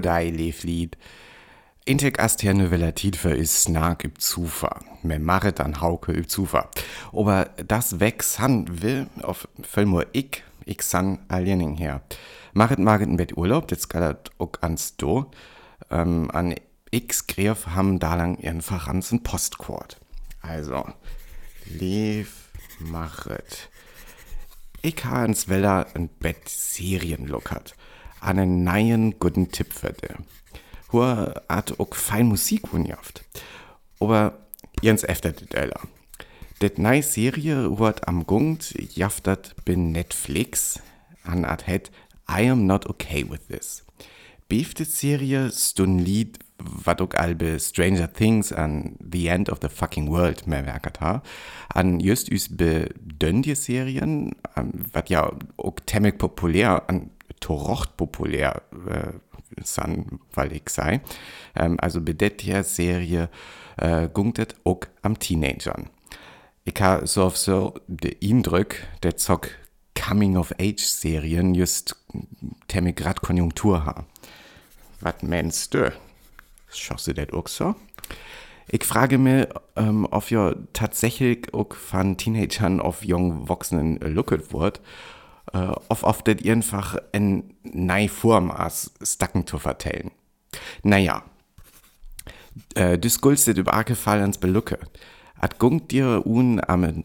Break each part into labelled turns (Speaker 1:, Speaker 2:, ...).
Speaker 1: Krokodil Lied. Intek ast her ne Tid für is snark üb Zufa. Me maret an Hauke üb Zufa. Aber das weg san will auf Filmur ich, ich san aliening her. Maret maret ein Bett Urlaub, das galat ook ans do. Ähm, an x Greif ham da lang ihren Fachanzen Postquart. Also, lief machet. Ich ha ins Weller ein Bett Serien lockert. An einen neuen guten Tipp für dich hoher hat auch fein Musik unjaft. Aber jens efter det eller. Det neue Serie hat am Gungt jaftet bin Netflix an at het I am not okay with this. Beefte Serie stun Lied wat auch albe Stranger Things an The End of the Fucking World mehr werket ha. An just üs bedöndje Serien, wat ja auch temmig populär, an torocht populär äh, san, weil ich sei. Ähm, also bei der Serie äh, gungt auch am Teenagern. Ich habe so auf so den Eindruck, der zock Coming-of-Age-Serien just temme grad Konjunktur ha. Was meinst du? Du das auch so? Ich frage mich, ähm, ob ihr tatsächlich auch von Teenagern auf jungen Erwachsenen looket wird äh, of of det einfach en nei Form as Stacken zu vertellen. Naja, äh, du skulstet über Akefall ans Belucke. At gungt dir un am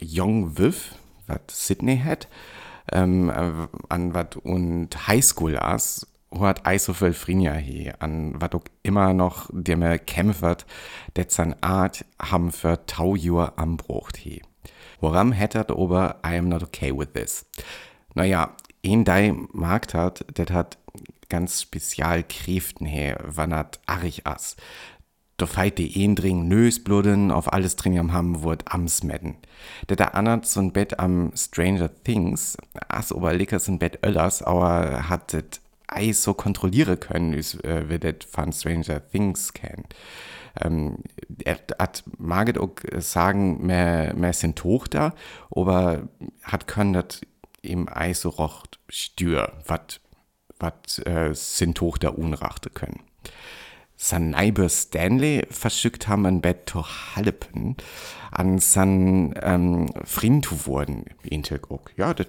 Speaker 1: Jong Wiff, wat Sydney hat, ähm, äh, an wat und Highschool as, hat ei so viel Frinja he, an wat auch immer noch der mir kämpft, det san Art ham für tau am Brucht he. Woran hättet aber I am not okay with this? Naja, ein dei Markt hat, das hat ganz spezial Kräften her, wann hat arich as. Da feit die ein dring Nösbluden auf alles dring am haben wird amsmedden. Der da anert so ein Bett am Stranger Things, as ober lickers Bett öllers, aber hat das Eis so kontrollieren können, äh, wie das von Stranger Things kennt ähm, hat Margit auch sagen, mehr, mehr sind Tochter, aber hat können das im Eis so rocht stür, was was äh, sind Tochter unrachte können. San Neighbor Stanley verschickt haben ein Bett to Hallepen an san ähm, Frieden zu wurden, auch. Ja, das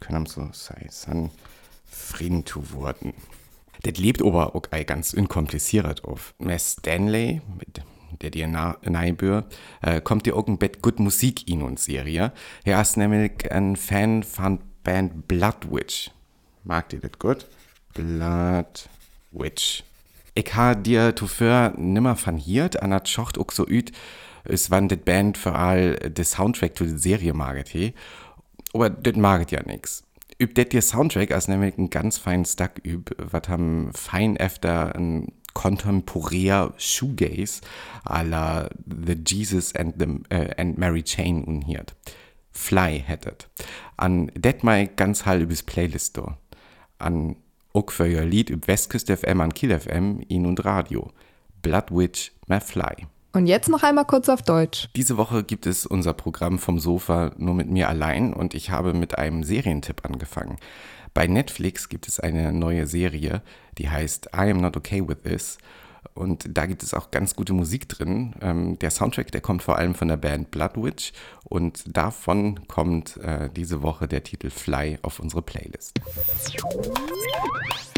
Speaker 1: können so sein. San Frieden zu wurden. Das lebt aber auch ganz unkompliziert auf. Miss Stanley, der dir nahe äh, kommt dir auch ein Bett gut Musik in uns Serie. Er ist nämlich ein Fan von Band Blood Witch. Mag dir das gut? Blood Witch. Ich habe dir zuvor nimmer von hier, an der Schocht auch so üt, es wann das Band für all das Soundtrack zu der Serie maget he. Aber das maget ja nix üb det dir Soundtrack als nämlich ein ganz fein Stuck üb, wat haben fein efter ein kontemporär Shoegaze à la The Jesus and, the, uh, and Mary Chain unhiert. Fly hättet. An det mal ganz hall übers Playlist do. An ook für ihr Lied üb Westküste FM an Kiel FM, in und Radio. Blood Witch, my Fly.
Speaker 2: Und jetzt noch einmal kurz auf Deutsch.
Speaker 1: Diese Woche gibt es unser Programm vom Sofa nur mit mir allein und ich habe mit einem Serientipp angefangen. Bei Netflix gibt es eine neue Serie, die heißt I Am Not Okay With This. Und da gibt es auch ganz gute Musik drin. Ähm, der Soundtrack, der kommt vor allem von der Band Bloodwitch und davon kommt äh, diese Woche der Titel Fly auf unsere Playlist.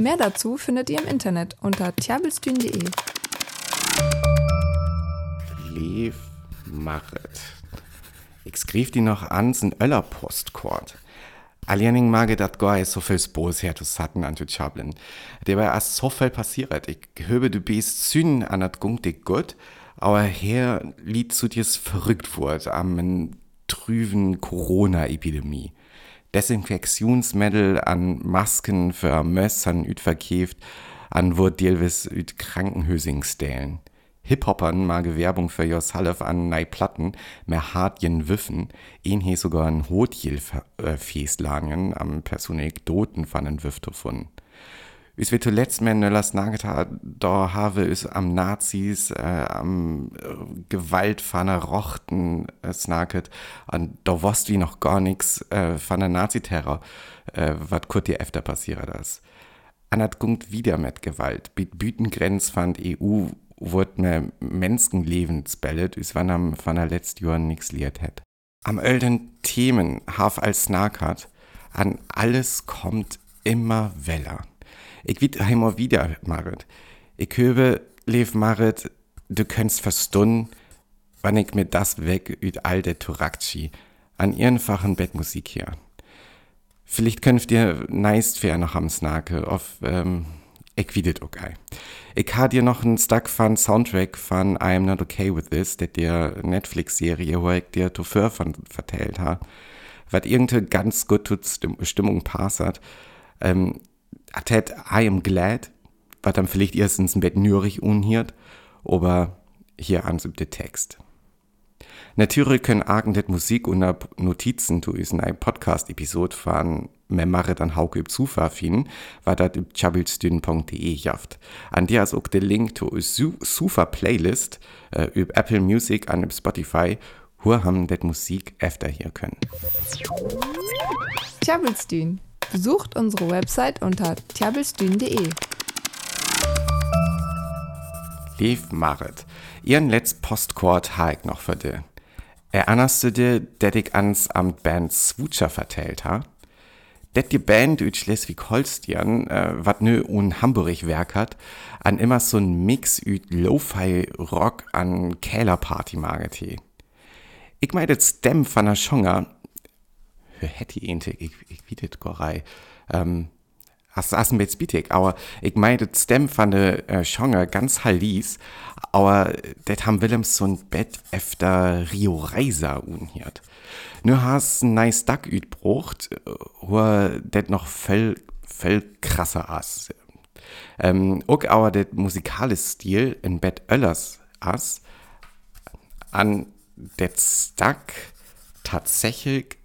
Speaker 2: Mehr dazu findet ihr im Internet unter tiabelstühn.de
Speaker 1: leef machet. Ich skrif die noch an sin öller Postkort. Aliening mage dat goy so viel Spos her zu satten an Chaplin. Der war as so viel passiert. Ich höbe du bist zün an dat gung dich gut, aber her lied zu dir's verrückt wurd am trüben Corona-Epidemie. Desinfektionsmittel an Masken für Mössern üt verkäft, an wo Dilwis üt Krankenhösing stellen. Hip-Hoppern mag Werbung für Jos Halef an nei Platten, mehr hartjen Wiffen, een he sogar ein Hotjil Feestlangen am Personekdoten van den Wiff gefunden. Is wir zuletzt men las nageta, da habe es am Nazis, äh, am äh, Gewaltfanner Rochten äh, snaket, an da wusst wie noch gar nix äh, von der Naziterror, äh, wat kurz dir öfter an das Gungt wieder mit Gewalt. Mit Bütengrenz fand EU wird mir Menschenleben spellet, is wann am von der letzten Jahr nix liert hat. Am öden Themen haf als Nakert, an alles kommt immer weller. Ich wied immer wieder, Marit. Ich höre, lev Marit, du könntest verstunden, wann ich mir das weg üt all der an ihren Bettmusik hier. Vielleicht könnt ihr neist fair noch am Snake auf, ähm, ich wiedet okay. Ich ha dir noch einen Stack von Soundtrack von I'm Not Okay With This, der der Netflix-Serie, wo ich dir zuvor von vertellt ha, was irgendwie ganz gut tut Stimmung passt hat. Ähm, hat I Am Glad, was dann vielleicht erstens ein Bett nürig unhiert, aber hier ansübte Text. Natürlich können irgendet Musik und Notizen zu einer Podcast-Episode von Memare dann Hauke üb Zufa finden, weil das üb chabbilstün.de jaft. An der ist auch der Link zu Sufa Playlist äh, üb Apple Music an Spotify, wo haben det Musik öfter hier können.
Speaker 2: Tjabelstün. Besucht unsere Website unter tjabelstün.de.
Speaker 1: Lief Marit. Ihren letzt Postcord ha ich noch für dir. Erinnerst du dir, dass ich ans am Band Swoocher vertellt ha? Det die Band uit Schleswig-Holstein, äh, wat nö un Hamburg werk hat, an immer so ein Mix üt Lo-Fi-Rock an Kälerparty magete. Ich meine, das Stem von der Schonger, hör hätte ich, ich, ich bietet Gorei, ähm, hast das ein bisschen aber ich meine, das Stem von der äh, ganz hallis, aber det haben Willems so ein Bett efter Rio Reiser unhiert. Nu hast ein nice Duck ütbrucht, wo det noch viel, viel krasser ass. Ähm, auch aber der musikalische Stil in Bett Öllers ass, an det Stuck tatsächlich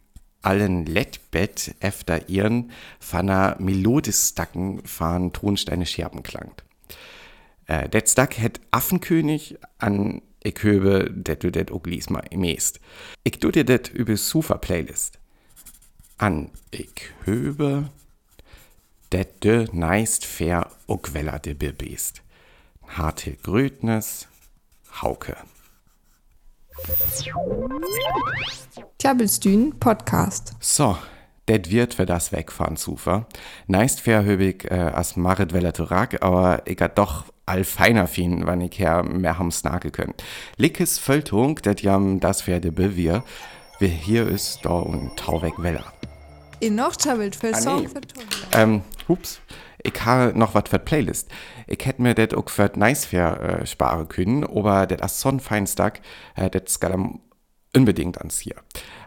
Speaker 1: allen Lettbett efter ihren von einer Melodistacken von Tonsteine Scherben klangt. Äh, det Stuck het Affenkönig an ich höbe det du det auch lies mal meest. Ich tu dir det über Sufa Playlist. An ich höbe det de neist fair weller de bebest. Harte Grötnes, Hauke.
Speaker 2: Tjabelstün Podcast.
Speaker 1: So, det wird für das wegfahren, Sufa. Neist fair höbig äh, as Marit Weller Turak, aber ich hat doch all feiner fin, wann ich her mehr ham snake können. Lickes Völtung, dat jam das werde bewir, wie hier ist da und Tauweg Weller.
Speaker 2: In noch für
Speaker 1: Ah,
Speaker 2: Song für.
Speaker 1: Ähm, hups. Ich habe noch was für die Playlist. Ich hätte mir das auch für nice fair äh, sparen können, aber das ist so ein Feinstack, äh, das geht unbedingt ans hier.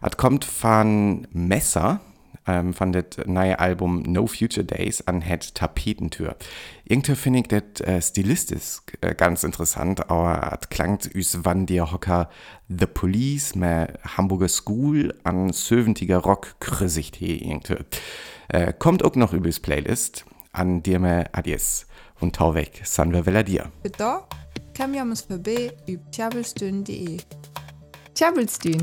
Speaker 1: Es kommt von Messer, ähm, von das neue Album No Future Days an het Tapetentür. Irgendwie finde ich das äh, stilistisch äh, ganz interessant, aber es klangt üs wann dir Hocker The Police, mehr Hamburger School an söventiger Rock krüssigt he irgendwie. Äh, kommt auch noch übers Playlist an dir mir Adies und tau weg, san wir Vella dir.
Speaker 2: Da kam ja uns vorbei über tjabelstün.de. Tjabelstün.